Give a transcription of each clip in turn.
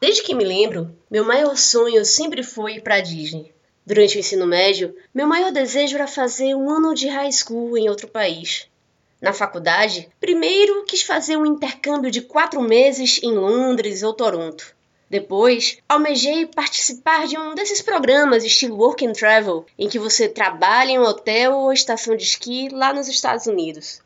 Desde que me lembro, meu maior sonho sempre foi ir para a Disney. Durante o ensino médio, meu maior desejo era fazer um ano de high school em outro país. Na faculdade, primeiro quis fazer um intercâmbio de quatro meses em Londres ou Toronto. Depois, almejei participar de um desses programas estilo Work and Travel, em que você trabalha em um hotel ou estação de esqui lá nos Estados Unidos.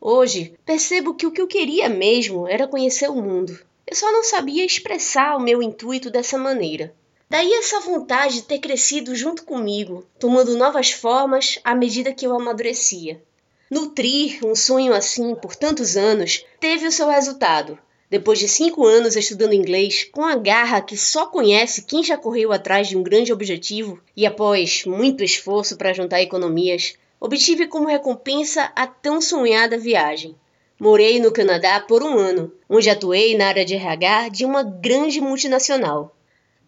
Hoje, percebo que o que eu queria mesmo era conhecer o mundo. Eu só não sabia expressar o meu intuito dessa maneira. Daí essa vontade de ter crescido junto comigo, tomando novas formas à medida que eu amadurecia. Nutrir um sonho assim por tantos anos teve o seu resultado. Depois de cinco anos estudando inglês, com a garra que só conhece quem já correu atrás de um grande objetivo, e após muito esforço para juntar economias, obtive como recompensa a tão sonhada viagem. Morei no Canadá por um ano, onde atuei na área de RH de uma grande multinacional.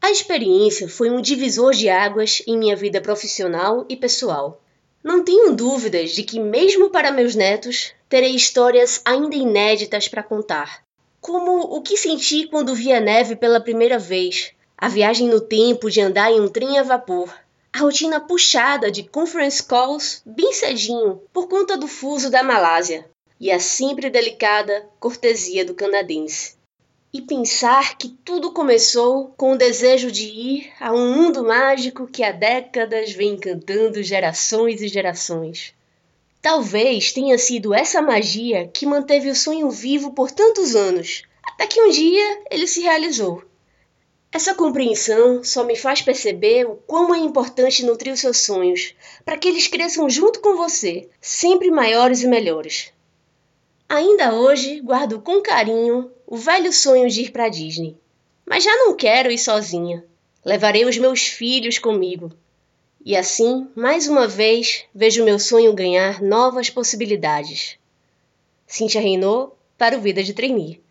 A experiência foi um divisor de águas em minha vida profissional e pessoal. Não tenho dúvidas de que, mesmo para meus netos, terei histórias ainda inéditas para contar como o que senti quando vi a neve pela primeira vez, a viagem no tempo de andar em um trem a vapor, a rotina puxada de conference calls bem cedinho por conta do fuso da Malásia e a sempre delicada cortesia do canadense. E pensar que tudo começou com o desejo de ir a um mundo mágico que há décadas vem encantando gerações e gerações. Talvez tenha sido essa magia que manteve o sonho vivo por tantos anos, até que um dia ele se realizou. Essa compreensão só me faz perceber o quão é importante nutrir os seus sonhos, para que eles cresçam junto com você, sempre maiores e melhores. Ainda hoje guardo com carinho o velho sonho de ir para Disney. Mas já não quero ir sozinha. Levarei os meus filhos comigo e assim, mais uma vez, vejo meu sonho ganhar novas possibilidades. Cintia Reinou para o Vida de Trainee.